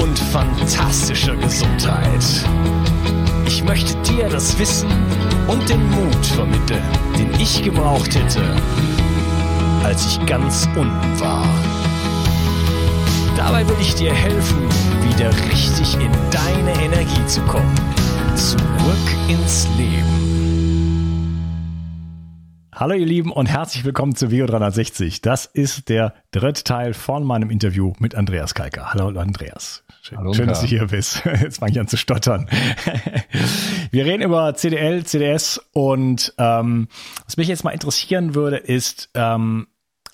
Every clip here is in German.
und fantastischer Gesundheit. Ich möchte dir das Wissen und den Mut vermitteln, den ich gebraucht hätte, als ich ganz unten war. Dabei will ich dir helfen, wieder richtig in deine Energie zu kommen. Zurück ins Leben. Hallo ihr Lieben und herzlich willkommen zu Video 360. Das ist der dritte Teil von meinem Interview mit Andreas Kalker. Hallo Andreas. Schön, Hallo, schön dass du hier bist. Jetzt fange ich an zu stottern. Wir reden über CDL, CDS und ähm, was mich jetzt mal interessieren würde, ist, ähm,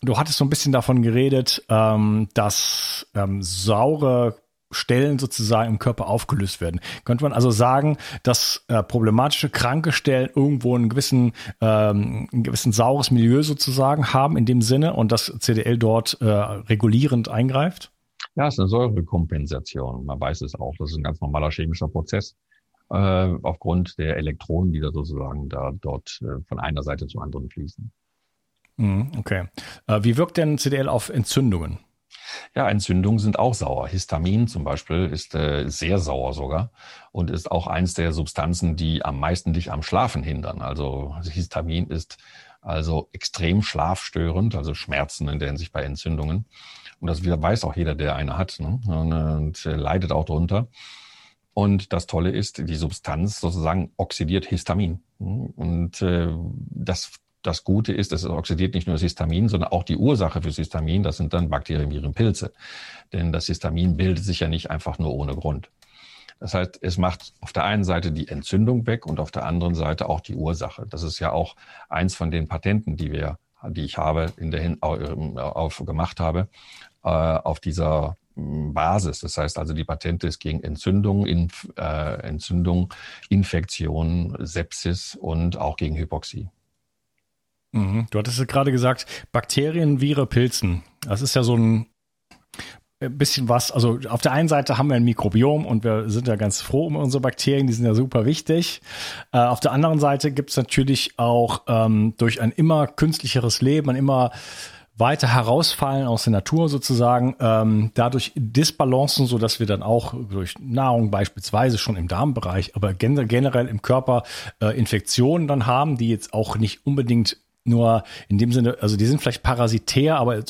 du hattest so ein bisschen davon geredet, ähm, dass ähm, saure Stellen sozusagen im Körper aufgelöst werden. Könnte man also sagen, dass äh, problematische kranke Stellen irgendwo einen gewissen, ähm, ein gewissen saures Milieu sozusagen haben in dem Sinne und dass CDL dort äh, regulierend eingreift? Ja, es ist eine Säurekompensation. Man weiß es auch. Das ist ein ganz normaler chemischer Prozess äh, aufgrund der Elektronen, die da sozusagen da dort äh, von einer Seite zur anderen fließen. Mhm, okay. Äh, wie wirkt denn CDL auf Entzündungen? Ja, Entzündungen sind auch sauer. Histamin zum Beispiel ist äh, sehr sauer sogar und ist auch eins der Substanzen, die am meisten dich am Schlafen hindern. Also Histamin ist also extrem schlafstörend, also Schmerzen in der Hinsicht bei Entzündungen. Und das weiß auch jeder, der eine hat ne? und, und äh, leidet auch drunter. Und das Tolle ist, die Substanz sozusagen oxidiert Histamin. Und äh, das das Gute ist, es oxidiert nicht nur das Histamin, sondern auch die Ursache für Histamin. Das sind dann Bakterien, Viren, Pilze. Denn das Histamin bildet sich ja nicht einfach nur ohne Grund. Das heißt, es macht auf der einen Seite die Entzündung weg und auf der anderen Seite auch die Ursache. Das ist ja auch eins von den Patenten, die wir, die ich habe, in der Hin auf, gemacht habe, äh, auf dieser hm, Basis. Das heißt also, die Patente ist gegen Entzündung, Inf, äh, Entzündung, Infektion, Sepsis und auch gegen Hypoxie. Mhm. Du hattest gerade gesagt, Bakterien, Viren, Pilzen. Das ist ja so ein bisschen was, also auf der einen Seite haben wir ein Mikrobiom und wir sind ja ganz froh um unsere Bakterien, die sind ja super wichtig. Äh, auf der anderen Seite gibt es natürlich auch ähm, durch ein immer künstlicheres Leben, ein immer weiter herausfallen aus der Natur sozusagen, ähm, dadurch Disbalancen, so dass wir dann auch durch Nahrung beispielsweise schon im Darmbereich, aber generell im Körper äh, Infektionen dann haben, die jetzt auch nicht unbedingt nur in dem Sinne, also die sind vielleicht parasitär, aber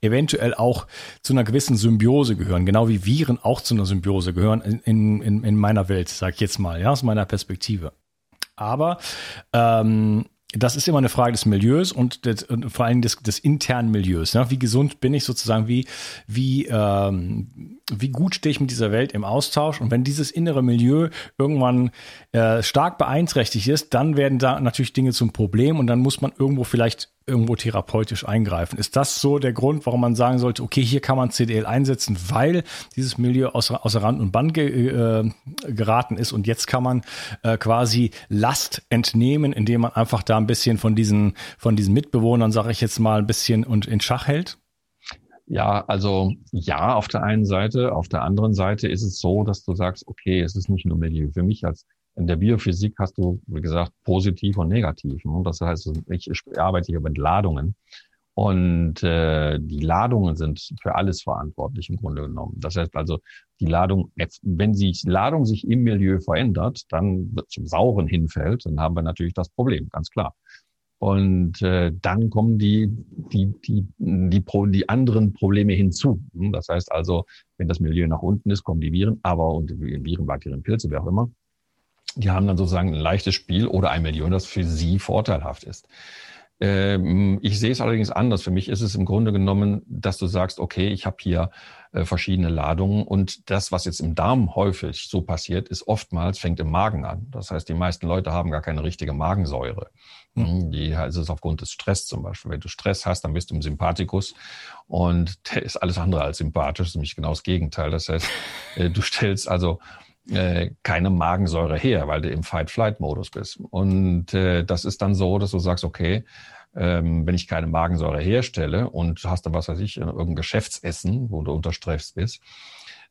eventuell auch zu einer gewissen Symbiose gehören, genau wie Viren auch zu einer Symbiose gehören in, in, in meiner Welt, sag ich jetzt mal, ja, aus meiner Perspektive. Aber ähm, das ist immer eine Frage des Milieus und, des, und vor allem des, des internen Milieus. Ne? Wie gesund bin ich sozusagen? Wie, wie, ähm, wie gut stehe ich mit dieser Welt im Austausch? Und wenn dieses innere Milieu irgendwann äh, stark beeinträchtigt ist, dann werden da natürlich Dinge zum Problem und dann muss man irgendwo vielleicht irgendwo therapeutisch eingreifen. Ist das so der Grund, warum man sagen sollte, okay, hier kann man CDL einsetzen, weil dieses Milieu außer, außer Rand und Band ge, äh, geraten ist und jetzt kann man äh, quasi Last entnehmen, indem man einfach da ein bisschen von diesen, von diesen Mitbewohnern, sage ich jetzt mal, ein bisschen und in Schach hält? Ja, also ja, auf der einen Seite. Auf der anderen Seite ist es so, dass du sagst, okay, es ist nicht nur Milieu. Für mich als in der Biophysik hast du, wie gesagt, positiv und negativ. Ne? Das heißt, ich arbeite hier mit Ladungen. Und äh, die Ladungen sind für alles verantwortlich im Grunde genommen. Das heißt also, die Ladung, wenn die Ladung sich im Milieu verändert, dann zum Sauren hinfällt, dann haben wir natürlich das Problem, ganz klar. Und äh, dann kommen die, die, die, die, Pro, die anderen Probleme hinzu. Das heißt also, wenn das Milieu nach unten ist, kommen die Viren, aber und Viren, Bakterien, Pilze, wie auch immer, die haben dann sozusagen ein leichtes Spiel oder ein Milieu, das für sie vorteilhaft ist. Ähm, ich sehe es allerdings anders. Für mich ist es im Grunde genommen, dass du sagst, okay, ich habe hier äh, verschiedene Ladungen und das, was jetzt im Darm häufig so passiert, ist oftmals fängt im Magen an. Das heißt, die meisten Leute haben gar keine richtige Magensäure. Mhm. Die also ist aufgrund des Stress zum Beispiel. Wenn du Stress hast, dann bist du im Sympathikus und der ist alles andere als sympathisch, ist nämlich genau das Gegenteil. Das heißt, äh, du stellst also äh, keine Magensäure her, weil du im Fight-Flight-Modus bist. Und äh, das ist dann so, dass du sagst, okay, ähm, wenn ich keine Magensäure herstelle und hast dann, was weiß ich, irgendein Geschäftsessen, wo du unter Stress bist,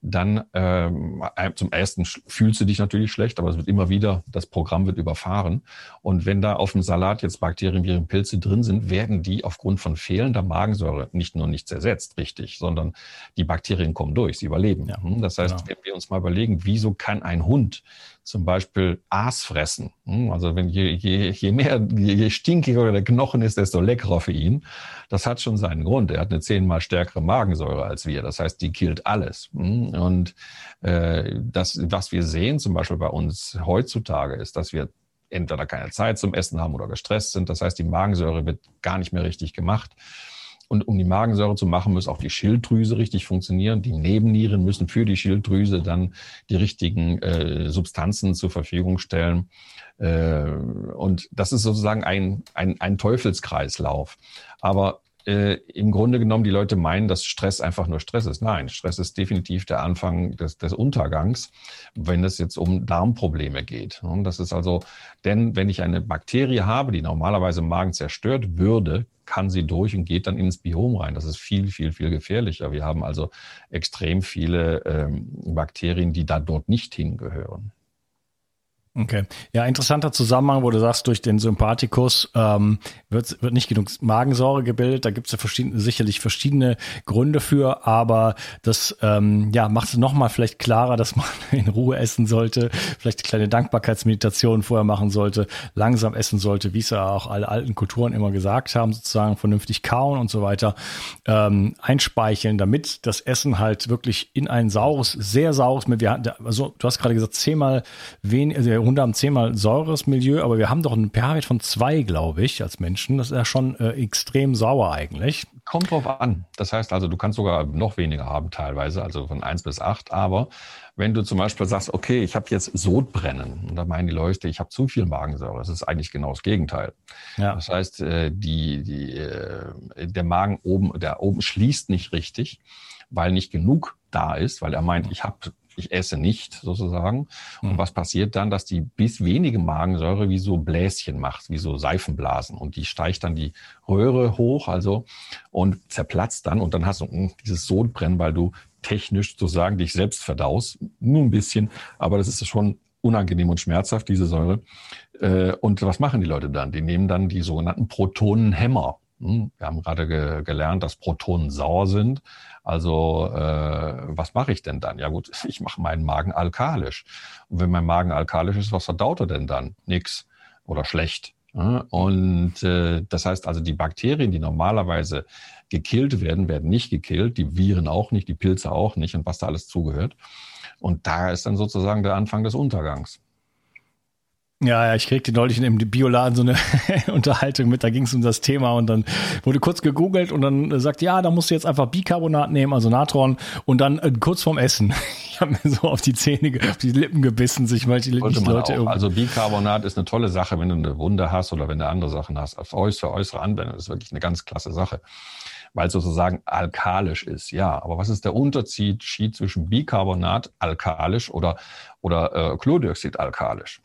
dann ähm, zum ersten fühlst du dich natürlich schlecht, aber es wird immer wieder, das Programm wird überfahren. Und wenn da auf dem Salat jetzt Bakterien, Viren, Pilze drin sind, werden die aufgrund von fehlender Magensäure nicht nur nicht zersetzt, richtig, sondern die Bakterien kommen durch, sie überleben. Ja, hm, das heißt, genau. wenn wir uns mal überlegen, wieso kann ein Hund zum Beispiel Aas fressen. Hm, also wenn je, je, je mehr, je, je stinkiger der Knochen ist, desto leckerer für ihn. Das hat schon seinen Grund. Er hat eine zehnmal stärkere Magensäure als wir. Das heißt, die killt alles. Hm, und äh, das, was wir sehen, zum Beispiel bei uns heutzutage, ist, dass wir entweder keine Zeit zum Essen haben oder gestresst sind. Das heißt, die Magensäure wird gar nicht mehr richtig gemacht. Und um die Magensäure zu machen, muss auch die Schilddrüse richtig funktionieren. Die Nebennieren müssen für die Schilddrüse dann die richtigen äh, Substanzen zur Verfügung stellen. Äh, und das ist sozusagen ein, ein, ein Teufelskreislauf. Aber äh, im Grunde genommen die Leute meinen, dass Stress einfach nur Stress ist. Nein, Stress ist definitiv der Anfang des, des Untergangs, wenn es jetzt um Darmprobleme geht. Und das ist also, denn wenn ich eine Bakterie habe, die normalerweise im Magen zerstört würde, kann sie durch und geht dann ins Biom rein. Das ist viel, viel, viel gefährlicher. Wir haben also extrem viele ähm, Bakterien, die da dort nicht hingehören. Okay. Ja, interessanter Zusammenhang, wo du sagst, durch den Sympathikus ähm, wird, wird nicht genug Magensäure gebildet. Da gibt es ja verschiedene, sicherlich verschiedene Gründe für, aber das ähm, ja, macht es nochmal vielleicht klarer, dass man in Ruhe essen sollte, vielleicht eine kleine Dankbarkeitsmeditation vorher machen sollte, langsam essen sollte, wie es ja auch alle alten Kulturen immer gesagt haben, sozusagen vernünftig kauen und so weiter, ähm, einspeicheln, damit das Essen halt wirklich in ein saures, sehr saures, wir, also du hast gerade gesagt, zehnmal weniger, also Hunde haben zehnmal säureres Milieu, aber wir haben doch einen pH-Wert von zwei, glaube ich, als Menschen. Das ist ja schon äh, extrem sauer eigentlich. Kommt drauf an. Das heißt also, du kannst sogar noch weniger haben teilweise, also von eins bis acht. Aber wenn du zum Beispiel sagst, okay, ich habe jetzt Sodbrennen, und da meinen die Leute, ich habe zu viel Magensäure, das ist eigentlich genau das Gegenteil. Ja. Das heißt, äh, die, die, äh, der Magen oben, der oben schließt nicht richtig, weil nicht genug da ist, weil er meint, ich habe ich esse nicht sozusagen. Und mhm. was passiert dann, dass die bis wenige Magensäure wie so Bläschen macht, wie so Seifenblasen. Und die steigt dann die Röhre hoch, also und zerplatzt dann. Und dann hast du mh, hm, dieses Sodbrennen, weil du technisch sozusagen dich selbst verdaust. Nur ein bisschen, aber das ist schon unangenehm und schmerzhaft, diese Säure. Äh, und was machen die Leute dann? Die nehmen dann die sogenannten Protonenhämmer. Hm, wir haben gerade ge gelernt, dass Protonen sauer sind. Also äh, was mache ich denn dann? Ja gut, ich mache meinen Magen alkalisch. Und wenn mein Magen alkalisch ist, was verdaut er denn dann? Nix oder schlecht. Und äh, das heißt also, die Bakterien, die normalerweise gekillt werden, werden nicht gekillt, die Viren auch nicht, die Pilze auch nicht und was da alles zugehört. Und da ist dann sozusagen der Anfang des Untergangs. Ja, ja, ich kriegte neulich im Bioladen so eine Unterhaltung mit, da ging es um das Thema und dann wurde kurz gegoogelt und dann sagt, ja, da musst du jetzt einfach Bicarbonat nehmen, also Natron und dann äh, kurz vorm Essen. Ich habe mir so auf die Zähne, auf die Lippen gebissen, sich weil die Leute auch. Also Bicarbonat ist eine tolle Sache, wenn du eine Wunde hast oder wenn du andere Sachen hast. Auf äußere, äußere Anwendung ist wirklich eine ganz klasse Sache weil es sozusagen alkalisch ist. Ja, aber was ist der Unterschied zwischen Bicarbonat alkalisch oder, oder äh, Chlordioxid alkalisch?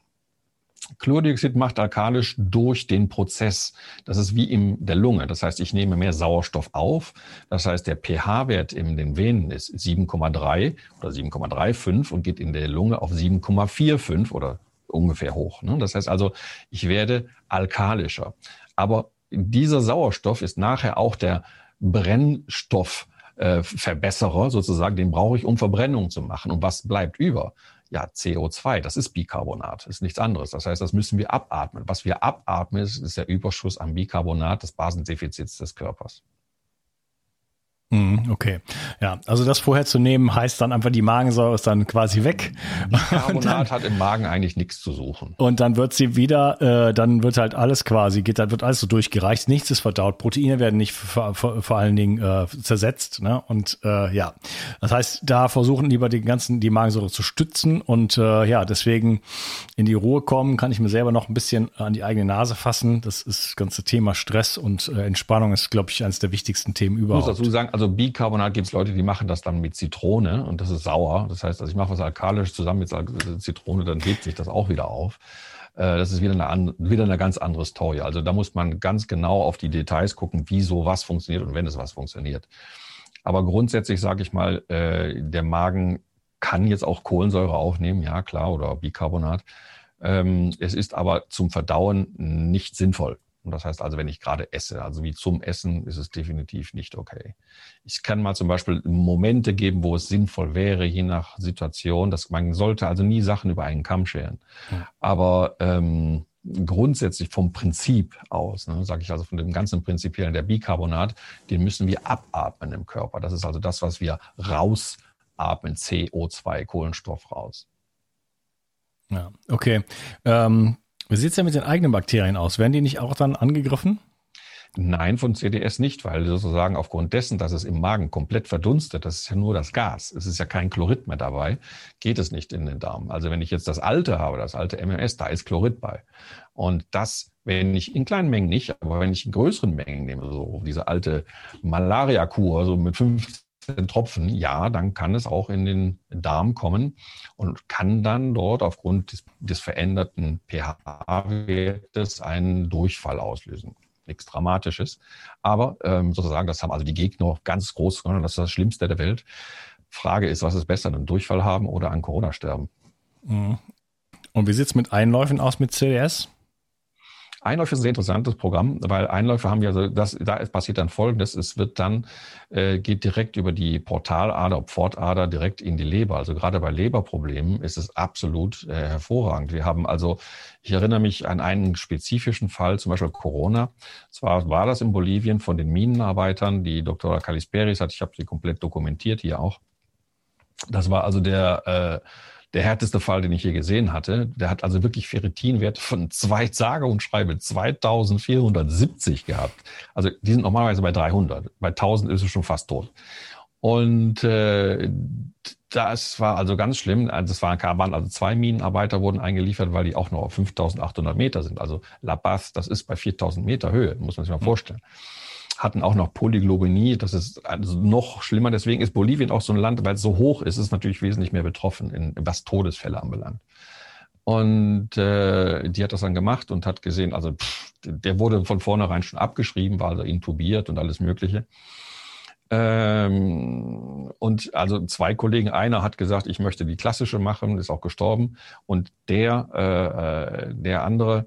Chlordioxid macht alkalisch durch den Prozess. Das ist wie in der Lunge. Das heißt, ich nehme mehr Sauerstoff auf. Das heißt, der pH-Wert in den Venen ist 7,3 oder 7,35 und geht in der Lunge auf 7,45 oder ungefähr hoch. Ne? Das heißt also, ich werde alkalischer. Aber dieser Sauerstoff ist nachher auch der Brennstoffverbesserer sozusagen. Den brauche ich, um Verbrennung zu machen. Und was bleibt über? Ja, CO2, das ist Bicarbonat, ist nichts anderes. Das heißt, das müssen wir abatmen. Was wir abatmen, ist, ist der Überschuss an Bicarbonat des Basendefizits des Körpers. Mhm, okay, ja, also das vorher zu nehmen heißt dann einfach, die Magensäure ist dann quasi weg. Carbonat hat im Magen eigentlich nichts zu suchen. Und dann wird sie wieder, äh, dann wird halt alles quasi, geht, dann wird alles so durchgereicht, nichts ist verdaut, Proteine werden nicht vor, vor, vor allen Dingen äh, zersetzt, ne? Und äh, ja, das heißt, da versuchen lieber die ganzen die Magensäure zu stützen und äh, ja, deswegen in die Ruhe kommen, kann ich mir selber noch ein bisschen an die eigene Nase fassen. Das ist das ganze Thema Stress und äh, Entspannung ist, glaube ich, eines der wichtigsten Themen überhaupt. Ich muss dazu sagen, also Bicarbonat gibt es Leute, die machen das dann mit Zitrone und das ist sauer. Das heißt, also ich mache was alkalisch zusammen mit Zitrone, dann hebt sich das auch wieder auf. Äh, das ist wieder eine, wieder eine ganz andere Story. Also da muss man ganz genau auf die Details gucken, wieso was funktioniert und wenn es was funktioniert. Aber grundsätzlich sage ich mal, äh, der Magen kann jetzt auch Kohlensäure aufnehmen, ja klar, oder Bicarbonat. Ähm, es ist aber zum Verdauen nicht sinnvoll. Und das heißt also, wenn ich gerade esse, also wie zum Essen, ist es definitiv nicht okay. Ich kann mal zum Beispiel Momente geben, wo es sinnvoll wäre, je nach Situation, dass man sollte also nie Sachen über einen Kamm scheren. Ja. Aber ähm, grundsätzlich vom Prinzip aus, ne, sage ich also von dem ganzen Prinzipiellen, der Bicarbonat, den müssen wir abatmen im Körper. Das ist also das, was wir rausatmen, CO2, Kohlenstoff raus. Ja, okay. Ähm, wie sieht es denn mit den eigenen Bakterien aus? Werden die nicht auch dann angegriffen? Nein, von CDS nicht, weil sozusagen aufgrund dessen, dass es im Magen komplett verdunstet, das ist ja nur das Gas, es ist ja kein Chlorid mehr dabei, geht es nicht in den Darm. Also wenn ich jetzt das alte habe, das alte MMS, da ist Chlorid bei. Und das, wenn ich in kleinen Mengen nicht, aber wenn ich in größeren Mengen nehme, so diese alte Malaria-Kur, so mit 50 Tropfen, ja, dann kann es auch in den Darm kommen und kann dann dort aufgrund des, des veränderten pH-Wertes einen Durchfall auslösen. Nichts Dramatisches. Aber ähm, sozusagen, das haben also die Gegner ganz groß, das ist das Schlimmste der Welt. Frage ist, was ist besser, einen Durchfall haben oder an Corona sterben? Mhm. Und wie sieht es mit Einläufen aus mit CDS? Einläufe ist ein sehr interessantes Programm, weil Einläufe haben ja so, das, da passiert dann Folgendes, es wird dann, äh, geht direkt über die Portalader, Pfortader direkt in die Leber. Also gerade bei Leberproblemen ist es absolut äh, hervorragend. Wir haben also, ich erinnere mich an einen spezifischen Fall, zum Beispiel Corona. Zwar war das in Bolivien von den Minenarbeitern, die Dr. Calisperis hat, ich habe sie komplett dokumentiert hier auch. Das war also der äh, der härteste Fall, den ich je gesehen hatte. Der hat also wirklich Ferritinwerte von zwei, sage und schreibe, 2470 gehabt. Also die sind normalerweise bei 300. Bei 1000 ist es schon fast tot. Und äh, das war also ganz schlimm. Also es waren, waren also zwei Minenarbeiter wurden eingeliefert, weil die auch nur auf 5800 Meter sind. Also La Paz, das ist bei 4000 Meter Höhe, muss man sich mal hm. vorstellen hatten auch noch Polyglobenie. Das ist also noch schlimmer. Deswegen ist Bolivien auch so ein Land, weil es so hoch ist, ist natürlich wesentlich mehr betroffen, in, was Todesfälle anbelangt. Und äh, die hat das dann gemacht und hat gesehen, also pff, der wurde von vornherein schon abgeschrieben, war also intubiert und alles Mögliche. Ähm, und also zwei Kollegen, einer hat gesagt, ich möchte die klassische machen, ist auch gestorben. Und der, äh, äh der andere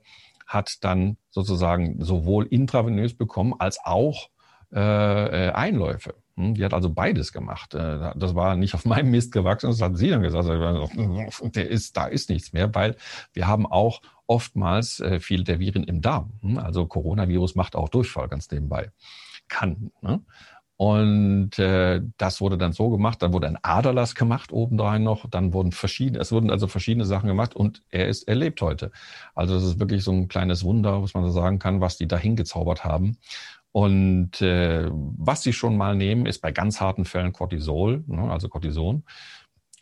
hat dann sozusagen sowohl intravenös bekommen als auch äh, äh, Einläufe. Hm, die hat also beides gemacht. Äh, das war nicht auf meinem Mist gewachsen, das hat sie dann gesagt. Der ist, da ist nichts mehr, weil wir haben auch oftmals äh, viel der Viren im Darm. Hm, also Coronavirus macht auch Durchfall ganz nebenbei. Kann. Ne? Und äh, das wurde dann so gemacht, dann wurde ein Aderlass gemacht obendrein noch, dann wurden verschiedene, es wurden also verschiedene Sachen gemacht und er ist, er lebt heute. Also das ist wirklich so ein kleines Wunder, was man so sagen kann, was die da hingezaubert haben. Und äh, was sie schon mal nehmen, ist bei ganz harten Fällen Cortisol, ne, also Cortison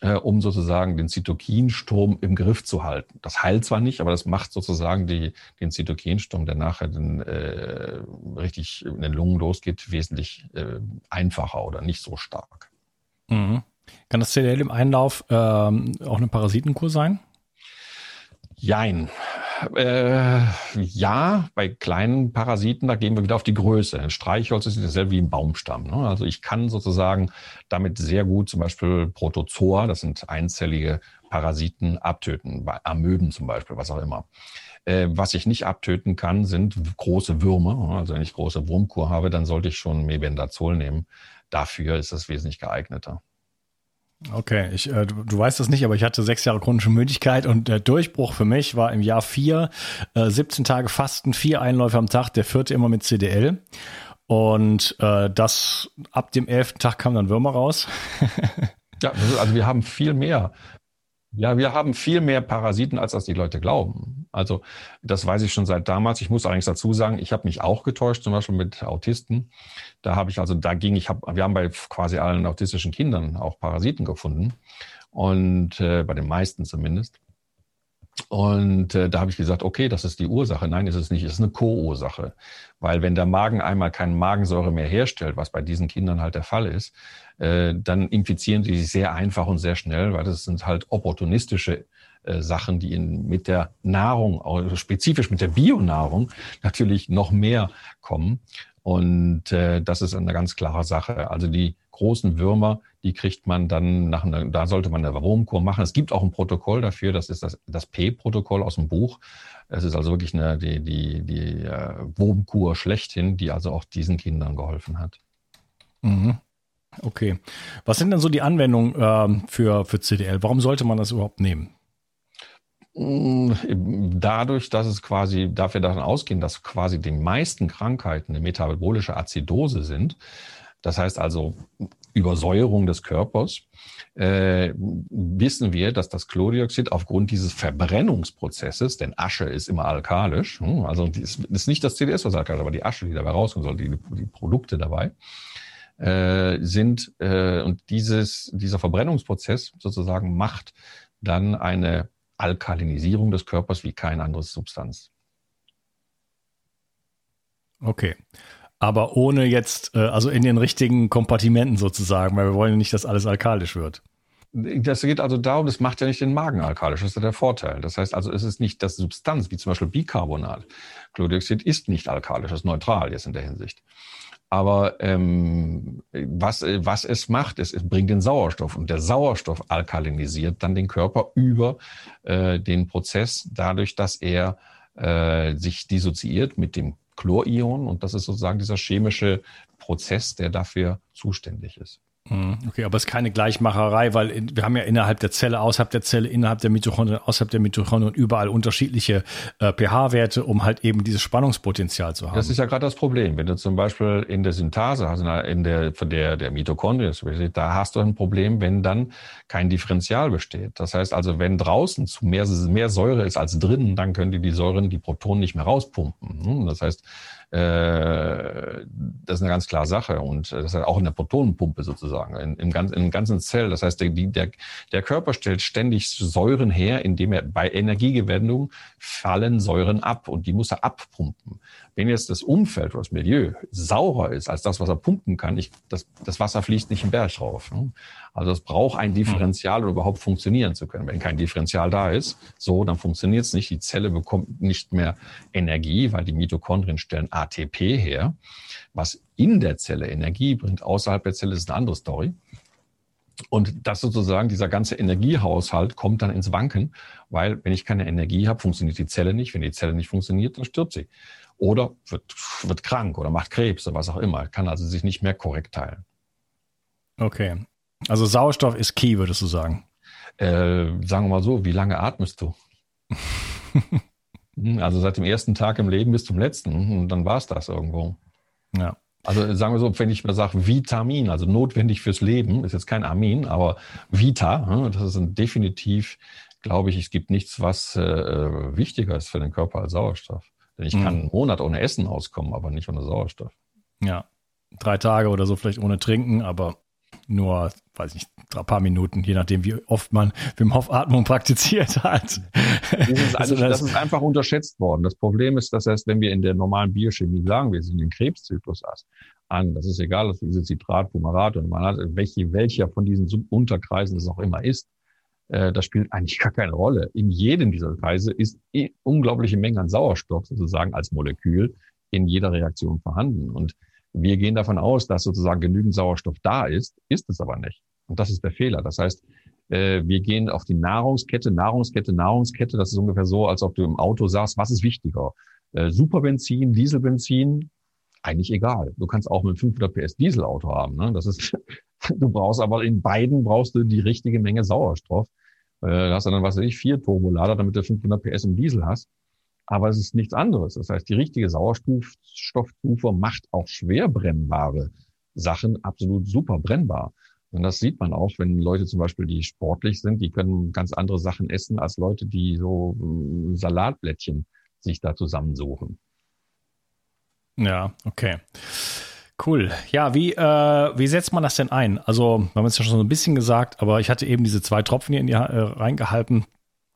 äh, um sozusagen den Zytokinsturm im Griff zu halten. Das heilt zwar nicht, aber das macht sozusagen die, den Zytokinsturm, der nachher dann, äh, richtig in den Lungen losgeht, wesentlich äh, einfacher oder nicht so stark. Mhm. Kann das CDL im Einlauf ähm, auch eine Parasitenkur sein? Jein. Äh, ja, bei kleinen Parasiten, da gehen wir wieder auf die Größe. Ein Streichholz ist dasselbe wie ein Baumstamm. Ne? Also ich kann sozusagen damit sehr gut zum Beispiel Protozoa, das sind einzellige Parasiten, abtöten, bei Amöben zum Beispiel, was auch immer. Äh, was ich nicht abtöten kann, sind große Würmer. Also wenn ich große Wurmkur habe, dann sollte ich schon Mebendazol nehmen. Dafür ist es wesentlich geeigneter. Okay, ich, äh, du, du, weißt das nicht, aber ich hatte sechs Jahre chronische Müdigkeit und der Durchbruch für mich war im Jahr vier, äh, 17 Tage Fasten, vier Einläufe am Tag, der vierte immer mit CDL. Und äh, das ab dem elften Tag kam dann Würmer raus. ja, also wir haben viel mehr ja, wir haben viel mehr Parasiten, als das die Leute glauben. Also das weiß ich schon seit damals. Ich muss allerdings dazu sagen, ich habe mich auch getäuscht, zum Beispiel mit Autisten. Da habe ich also, da ging ich, hab, wir haben bei quasi allen autistischen Kindern auch Parasiten gefunden und äh, bei den meisten zumindest. Und äh, da habe ich gesagt, okay, das ist die Ursache. Nein, ist es nicht, es ist eine Co-Ursache. Weil wenn der Magen einmal keine Magensäure mehr herstellt, was bei diesen Kindern halt der Fall ist, äh, dann infizieren sie sich sehr einfach und sehr schnell, weil das sind halt opportunistische äh, Sachen, die in, mit der Nahrung, also spezifisch mit der Bionahrung, natürlich noch mehr kommen. Und äh, das ist eine ganz klare Sache. Also die großen Würmer, die kriegt man dann nach einer, da sollte man eine Wurmkur machen. Es gibt auch ein Protokoll dafür, das ist das, das P-Protokoll aus dem Buch. Es ist also wirklich eine, die, die, die äh, Wurmkur schlechthin, die also auch diesen Kindern geholfen hat. Mhm. Okay. Was sind denn so die Anwendungen ähm, für, für CDL? Warum sollte man das überhaupt nehmen? Mm, dadurch, dass es quasi, dafür davon ausgehen, dass quasi die meisten Krankheiten eine metabolische Azidose sind, das heißt also Übersäuerung des Körpers, äh, wissen wir, dass das Chlordioxid aufgrund dieses Verbrennungsprozesses, denn Asche ist immer alkalisch, hm, also das ist nicht das CDS, was alkalisch, aber die Asche, die dabei rauskommt soll, die, die Produkte dabei, äh, sind, äh, und dieses, dieser Verbrennungsprozess sozusagen macht dann eine Alkalinisierung des Körpers wie keine andere Substanz. Okay. Aber ohne jetzt, äh, also in den richtigen Kompartimenten sozusagen, weil wir wollen ja nicht, dass alles alkalisch wird. Das geht also darum, das macht ja nicht den Magen alkalisch, das ist ja der Vorteil. Das heißt also, es ist nicht das Substanz, wie zum Beispiel Bicarbonat. Chlordioxid ist nicht alkalisch, das ist neutral jetzt in der Hinsicht. Aber ähm, was, was es macht, ist, es bringt den Sauerstoff und der Sauerstoff alkalinisiert dann den Körper über äh, den Prozess, dadurch, dass er äh, sich dissoziiert mit dem Chlorion und das ist sozusagen dieser chemische Prozess, der dafür zuständig ist. Mhm. Okay, aber es ist keine Gleichmacherei, weil in, wir haben ja innerhalb der Zelle, außerhalb der Zelle, innerhalb der Mitochondrien, außerhalb der Mitochondrien überall unterschiedliche äh, pH-Werte, um halt eben dieses Spannungspotenzial zu haben. Das ist ja gerade das Problem. Wenn du zum Beispiel in der Synthase, also in der, von der, der Mitochondrien, da hast du ein Problem, wenn dann kein Differential besteht. Das heißt also, wenn draußen zu mehr, mehr Säure ist als drinnen, dann können die, die Säuren die Protonen nicht mehr rauspumpen. Hm, das heißt, äh, das ist eine ganz klare Sache und das ist auch in der Protonenpumpe sozusagen, in, im, ganzen, im ganzen Zell. Das heißt, der, der, der Körper stellt ständig Säuren her, indem er bei Energiegewendung fallen Säuren ab und die muss er abpumpen. Wenn jetzt das Umfeld oder das Milieu saurer ist als das, was er pumpen kann, ich, das, das Wasser fließt nicht im Berg rauf. Ne? Also es braucht ein Differential, um überhaupt funktionieren zu können. Wenn kein Differential da ist, so, dann funktioniert es nicht. Die Zelle bekommt nicht mehr Energie, weil die Mitochondrien stellen ATP her. Was in der Zelle Energie bringt, außerhalb der Zelle ist eine andere Story. Und das sozusagen, dieser ganze Energiehaushalt kommt dann ins Wanken, weil wenn ich keine Energie habe, funktioniert die Zelle nicht. Wenn die Zelle nicht funktioniert, dann stirbt sie oder wird, wird krank oder macht Krebs oder was auch immer, kann also sich nicht mehr korrekt teilen. Okay. Also Sauerstoff ist key, würdest du sagen? Äh, sagen wir mal so, wie lange atmest du? Hm, also seit dem ersten Tag im Leben bis zum letzten und dann war es das irgendwo. Ja. Also sagen wir so, wenn ich mal sage Vitamin, also notwendig fürs Leben, ist jetzt kein Amin, aber Vita, ne, das ist definitiv, glaube ich, es gibt nichts, was äh, wichtiger ist für den Körper als Sauerstoff. Denn ich mhm. kann einen Monat ohne Essen auskommen, aber nicht ohne Sauerstoff. Ja, drei Tage oder so vielleicht ohne Trinken, aber nur, weiß ich nicht, ein paar Minuten, je nachdem, wie oft man Wim Hof Atmung praktiziert hat. Das ist, also, das ist einfach unterschätzt worden. Das Problem ist, dass erst wenn wir in der normalen Biochemie sagen, wir sind den Krebszyklus an, das ist egal, ob diese Citrat, Pumarat und man hat, welche, welcher von diesen Unterkreisen es auch immer ist, äh, das spielt eigentlich gar keine Rolle. In jedem dieser Kreise ist unglaubliche Menge an Sauerstoff sozusagen als Molekül in jeder Reaktion vorhanden. Und wir gehen davon aus, dass sozusagen genügend Sauerstoff da ist, ist es aber nicht. Und das ist der Fehler. Das heißt, äh, wir gehen auf die Nahrungskette, Nahrungskette, Nahrungskette. Das ist ungefähr so, als ob du im Auto sagst, was ist wichtiger? Äh, Superbenzin, Dieselbenzin, eigentlich egal. Du kannst auch mit 500 PS Dieselauto haben. Ne? Das ist, du brauchst aber in beiden brauchst du die richtige Menge Sauerstoff. Äh, da hast du dann, was weiß ich, vier Turbolader, damit du 500 PS im Diesel hast. Aber es ist nichts anderes. Das heißt, die richtige Sauerstoffzufuhr macht auch schwer brennbare Sachen absolut super brennbar. Und das sieht man auch, wenn Leute zum Beispiel, die sportlich sind, die können ganz andere Sachen essen als Leute, die so äh, Salatblättchen sich da zusammensuchen. Ja, okay. Cool. Ja, wie, äh, wie setzt man das denn ein? Also, wir haben es ja schon so ein bisschen gesagt, aber ich hatte eben diese zwei Tropfen hier in die äh, reingehalten.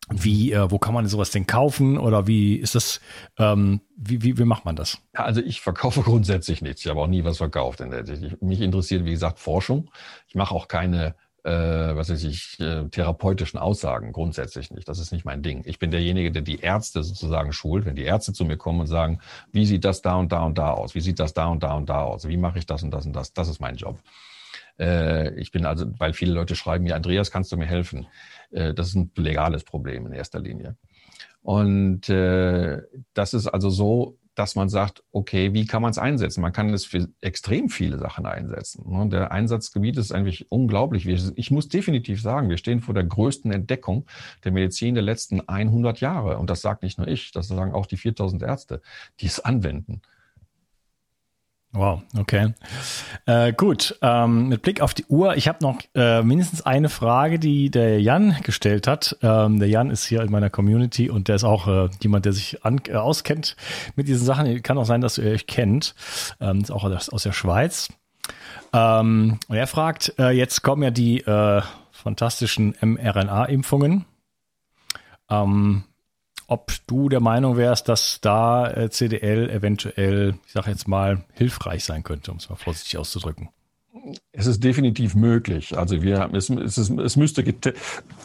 Wie, äh, wo kann man sowas denn kaufen oder wie ist das, ähm, wie, wie, wie macht man das? Also ich verkaufe grundsätzlich nichts. Ich habe auch nie was verkauft. Mich interessiert, wie gesagt, Forschung. Ich mache auch keine, äh, was weiß ich, äh, therapeutischen Aussagen grundsätzlich nicht. Das ist nicht mein Ding. Ich bin derjenige, der die Ärzte sozusagen schult. Wenn die Ärzte zu mir kommen und sagen, wie sieht das da und da und da aus? Wie sieht das da und da und da aus? Wie mache ich das und das und das? Das ist mein Job. Äh, ich bin also, weil viele Leute schreiben mir, Andreas, kannst du mir helfen? Äh, das ist ein legales Problem in erster Linie. Und äh, das ist also so, dass man sagt, okay, wie kann man es einsetzen? Man kann es für extrem viele Sachen einsetzen. Und der Einsatzgebiet ist eigentlich unglaublich. Ich muss definitiv sagen, wir stehen vor der größten Entdeckung der Medizin der letzten 100 Jahre. Und das sagt nicht nur ich, das sagen auch die 4000 Ärzte, die es anwenden. Wow, okay. Äh, gut, ähm, mit Blick auf die Uhr, ich habe noch äh, mindestens eine Frage, die der Jan gestellt hat. Ähm, der Jan ist hier in meiner Community und der ist auch äh, jemand, der sich an, äh, auskennt mit diesen Sachen. Kann auch sein, dass ihr euch kennt. Ähm, ist auch aus, aus der Schweiz. Ähm, und er fragt, äh, jetzt kommen ja die äh, fantastischen mRNA-Impfungen. Ähm, ob du der Meinung wärst, dass da äh, CDL eventuell, ich sage jetzt mal, hilfreich sein könnte, um es mal vorsichtig auszudrücken. Es ist definitiv möglich. Also wir, es, es, es, müsste,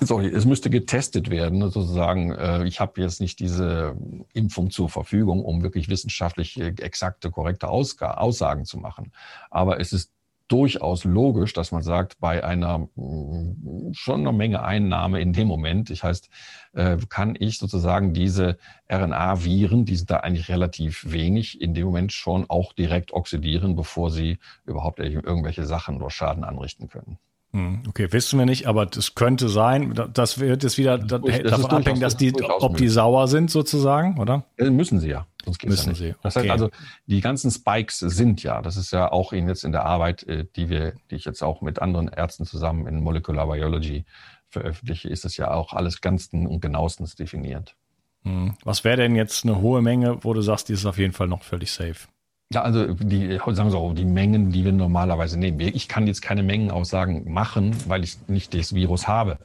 sorry, es müsste getestet werden, sozusagen. Äh, ich habe jetzt nicht diese Impfung zur Verfügung, um wirklich wissenschaftlich äh, exakte, korrekte Aussagen zu machen. Aber es ist durchaus logisch, dass man sagt, bei einer mm, schon einer Menge Einnahme in dem Moment, ich heißt, äh, kann ich sozusagen diese RNA-Viren, die sind da eigentlich relativ wenig, in dem Moment schon auch direkt oxidieren, bevor sie überhaupt irgendwelche Sachen oder Schaden anrichten können. Hm, okay, wissen wir nicht, aber das könnte sein. Das wird jetzt wieder das davon abhängen, dass die, ob die sauer sind sozusagen, oder? Müssen sie ja. Sonst geht's müssen ja sie. Okay. Das heißt also, die ganzen Spikes sind ja, das ist ja auch in, jetzt in der Arbeit, äh, die wir, die ich jetzt auch mit anderen Ärzten zusammen in Molecular Biology veröffentliche, ist es ja auch alles ganz und genauestens definiert. Hm. Was wäre denn jetzt eine hohe Menge, wo du sagst, die ist auf jeden Fall noch völlig safe? Ja, also die, sagen wir so, die Mengen, die wir normalerweise nehmen. Ich kann jetzt keine Mengenaussagen machen, weil ich nicht das Virus habe.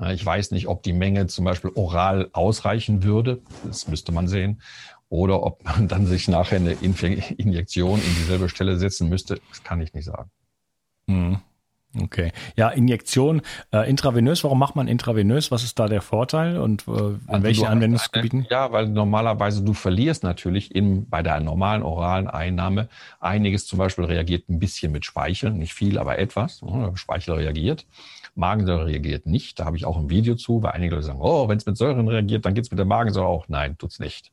Äh, ich weiß nicht, ob die Menge zum Beispiel oral ausreichen würde. Das müsste man sehen. Oder ob man dann sich nachher eine Injektion in dieselbe Stelle setzen müsste. Das kann ich nicht sagen. Mhm. Okay. Ja, Injektion äh, intravenös. Warum macht man intravenös? Was ist da der Vorteil und äh, in also welchen Anwendungsgebieten? Eine, ja, weil normalerweise du verlierst natürlich in, bei der normalen oralen Einnahme einiges. Zum Beispiel reagiert ein bisschen mit Speichel, nicht viel, aber etwas. Speichel reagiert. Magensäure reagiert nicht. Da habe ich auch ein Video zu, weil einige Leute sagen, oh, wenn es mit Säuren reagiert, dann geht es mit der Magensäure auch. Nein, tut's nicht.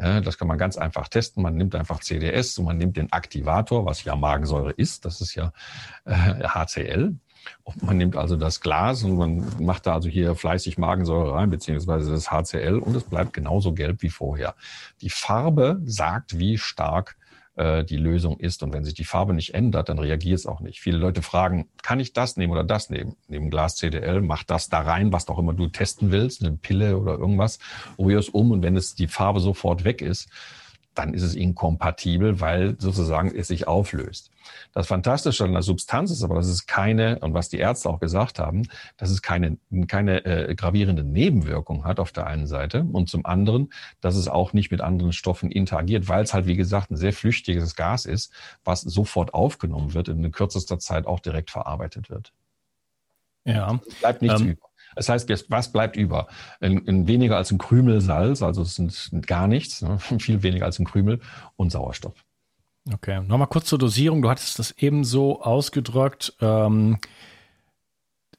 Das kann man ganz einfach testen. Man nimmt einfach CDS und man nimmt den Aktivator, was ja Magensäure ist. Das ist ja äh, HCl. Und man nimmt also das Glas und man macht da also hier fleißig Magensäure rein, beziehungsweise das HCl und es bleibt genauso gelb wie vorher. Die Farbe sagt, wie stark äh, die Lösung ist. Und wenn sich die Farbe nicht ändert, dann reagiert es auch nicht. Viele Leute fragen, kann ich das nehmen oder das nehmen? Neben Glas CDL, mach das da rein, was auch immer du testen willst, eine Pille oder irgendwas, probier es um und wenn es die Farbe sofort weg ist, dann ist es inkompatibel, weil sozusagen es sich auflöst. Das Fantastische an der Substanz ist aber, dass es keine, und was die Ärzte auch gesagt haben, dass es keine, keine äh, gravierende Nebenwirkung hat auf der einen Seite und zum anderen, dass es auch nicht mit anderen Stoffen interagiert, weil es halt, wie gesagt, ein sehr flüchtiges Gas ist, was sofort aufgenommen wird und in kürzester Zeit auch direkt verarbeitet wird. Ja. Es bleibt nichts ähm, über. Das heißt, was bleibt über? In, in weniger als ein Krümel Salz, also es sind gar nichts, ne? viel weniger als ein Krümel und Sauerstoff. Okay, nochmal kurz zur Dosierung. Du hattest das eben so ausgedrückt. Ähm,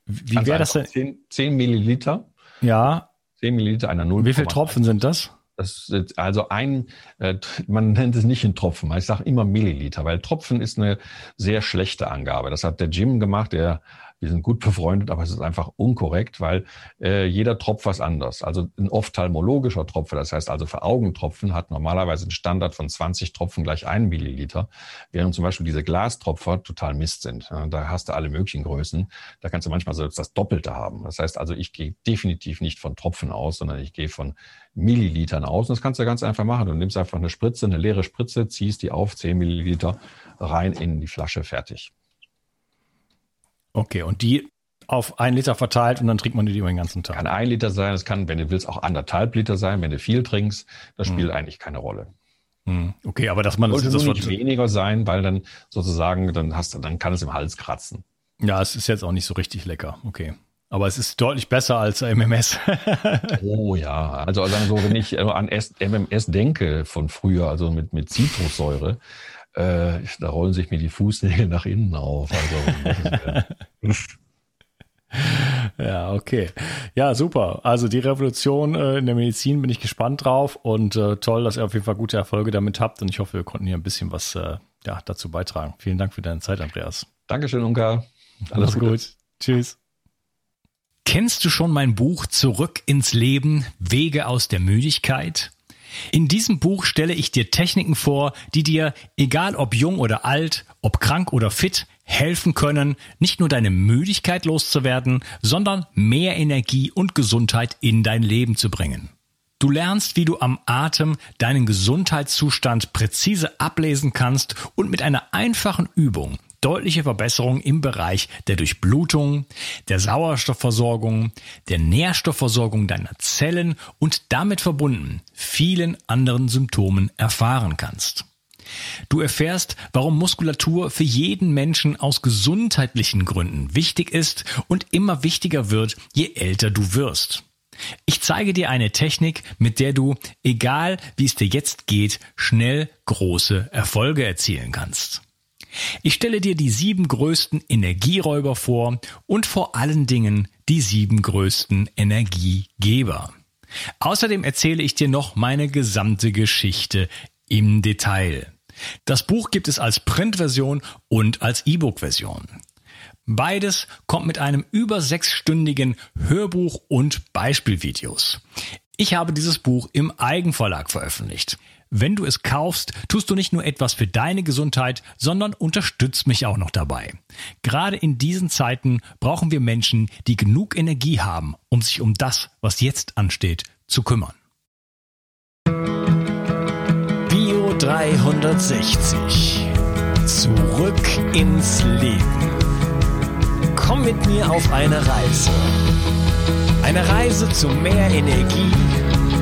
wie wäre das denn? 10, 10 Milliliter. Ja. 10 Milliliter einer Null. Wie viele Tropfen sind das? Das also ein, äh, man nennt es nicht in Tropfen, ich sage immer Milliliter, weil Tropfen ist eine sehr schlechte Angabe. Das hat der Jim gemacht, der wir sind gut befreundet, aber es ist einfach unkorrekt, weil äh, jeder Tropf was anders. Also ein ophthalmologischer Tropfer, das heißt also für Augentropfen, hat normalerweise einen Standard von 20 Tropfen gleich ein Milliliter, während zum Beispiel diese Glastropfer total Mist sind. Da hast du alle möglichen Größen. Da kannst du manchmal selbst das Doppelte haben. Das heißt also, ich gehe definitiv nicht von Tropfen aus, sondern ich gehe von Millilitern aus. Und das kannst du ganz einfach machen. Du nimmst einfach eine Spritze, eine leere Spritze, ziehst die auf, 10 Milliliter rein in die Flasche, fertig. Okay, und die auf ein Liter verteilt und dann trinkt man die über den ganzen Tag. Kann ein Liter sein, es kann, wenn du willst, auch anderthalb Liter sein, wenn du viel trinkst. Das spielt hm. eigentlich keine Rolle. Hm. Okay, aber dass man das, das nicht weniger sein, weil dann sozusagen, dann hast du, dann kann es im Hals kratzen. Ja, es ist jetzt auch nicht so richtig lecker. Okay. Aber es ist deutlich besser als MMS. oh ja, also, also wenn ich an MMS denke von früher, also mit, mit Zitrussäure, äh, da rollen sich mir die Fußnägel nach innen auf. Also, ja, okay. Ja, super. Also die Revolution äh, in der Medizin bin ich gespannt drauf und äh, toll, dass ihr auf jeden Fall gute Erfolge damit habt und ich hoffe, wir konnten hier ein bisschen was äh, ja, dazu beitragen. Vielen Dank für deine Zeit, Andreas. Dankeschön, Unka. Alles, Alles gut. Tschüss. Kennst du schon mein Buch Zurück ins Leben, Wege aus der Müdigkeit? In diesem Buch stelle ich dir Techniken vor, die dir, egal ob jung oder alt, ob krank oder fit, helfen können, nicht nur deine Müdigkeit loszuwerden, sondern mehr Energie und Gesundheit in dein Leben zu bringen. Du lernst, wie du am Atem deinen Gesundheitszustand präzise ablesen kannst und mit einer einfachen Übung deutliche Verbesserungen im Bereich der Durchblutung, der Sauerstoffversorgung, der Nährstoffversorgung deiner Zellen und damit verbunden vielen anderen Symptomen erfahren kannst. Du erfährst, warum Muskulatur für jeden Menschen aus gesundheitlichen Gründen wichtig ist und immer wichtiger wird, je älter du wirst. Ich zeige dir eine Technik, mit der du, egal wie es dir jetzt geht, schnell große Erfolge erzielen kannst. Ich stelle dir die sieben größten Energieräuber vor und vor allen Dingen die sieben größten Energiegeber. Außerdem erzähle ich dir noch meine gesamte Geschichte im Detail. Das Buch gibt es als Printversion und als E-Book-Version. Beides kommt mit einem über sechsstündigen Hörbuch und Beispielvideos. Ich habe dieses Buch im Eigenverlag veröffentlicht. Wenn du es kaufst, tust du nicht nur etwas für deine Gesundheit, sondern unterstützt mich auch noch dabei. Gerade in diesen Zeiten brauchen wir Menschen, die genug Energie haben, um sich um das, was jetzt ansteht, zu kümmern. Bio 360. Zurück ins Leben. Komm mit mir auf eine Reise. Eine Reise zu mehr Energie